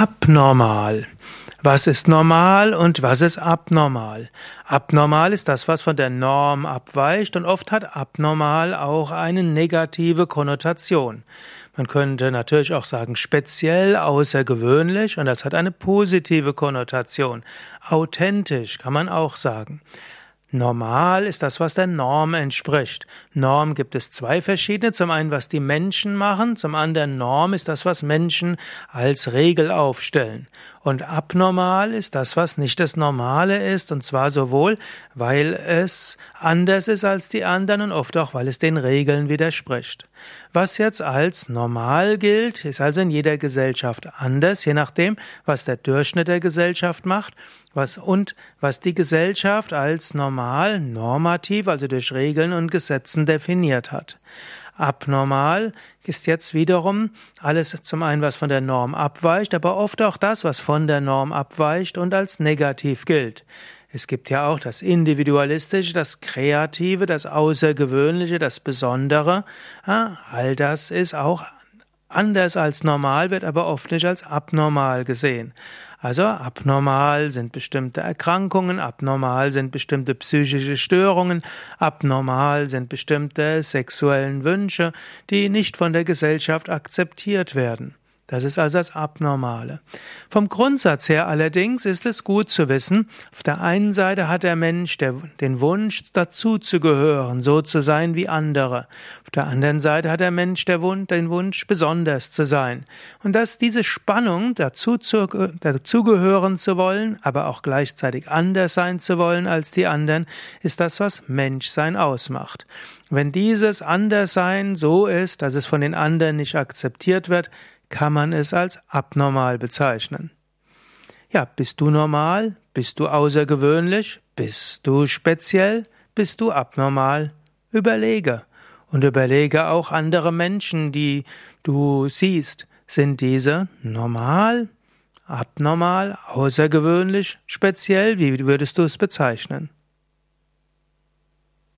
Abnormal. Was ist normal und was ist abnormal? Abnormal ist das, was von der Norm abweicht und oft hat abnormal auch eine negative Konnotation. Man könnte natürlich auch sagen speziell, außergewöhnlich und das hat eine positive Konnotation. Authentisch kann man auch sagen. Normal ist das, was der Norm entspricht. Norm gibt es zwei verschiedene. Zum einen, was die Menschen machen, zum anderen Norm ist das, was Menschen als Regel aufstellen. Und abnormal ist das, was nicht das Normale ist, und zwar sowohl, weil es anders ist als die anderen und oft auch, weil es den Regeln widerspricht. Was jetzt als normal gilt, ist also in jeder Gesellschaft anders, je nachdem, was der Durchschnitt der Gesellschaft macht, was und was die Gesellschaft als normal, normativ, also durch Regeln und Gesetzen definiert hat. Abnormal ist jetzt wiederum alles zum einen, was von der Norm abweicht, aber oft auch das, was von der Norm abweicht und als negativ gilt. Es gibt ja auch das Individualistische, das Kreative, das Außergewöhnliche, das Besondere. all das ist auch anders als normal, wird aber oft nicht als abnormal gesehen. Also abnormal sind bestimmte Erkrankungen, abnormal sind bestimmte psychische Störungen, abnormal sind bestimmte sexuellen Wünsche, die nicht von der Gesellschaft akzeptiert werden. Das ist also das Abnormale. Vom Grundsatz her allerdings ist es gut zu wissen, auf der einen Seite hat der Mensch den Wunsch, dazu zu gehören, so zu sein wie andere. Auf der anderen Seite hat der Mensch den Wunsch, besonders zu sein. Und dass diese Spannung, dazu zu, dazugehören zu wollen, aber auch gleichzeitig anders sein zu wollen als die anderen, ist das, was Menschsein ausmacht. Wenn dieses Anderssein so ist, dass es von den anderen nicht akzeptiert wird, kann man es als abnormal bezeichnen. Ja, bist du normal? Bist du außergewöhnlich? Bist du speziell? Bist du abnormal? Überlege. Und überlege auch andere Menschen, die du siehst. Sind diese normal, abnormal, außergewöhnlich, speziell? Wie würdest du es bezeichnen?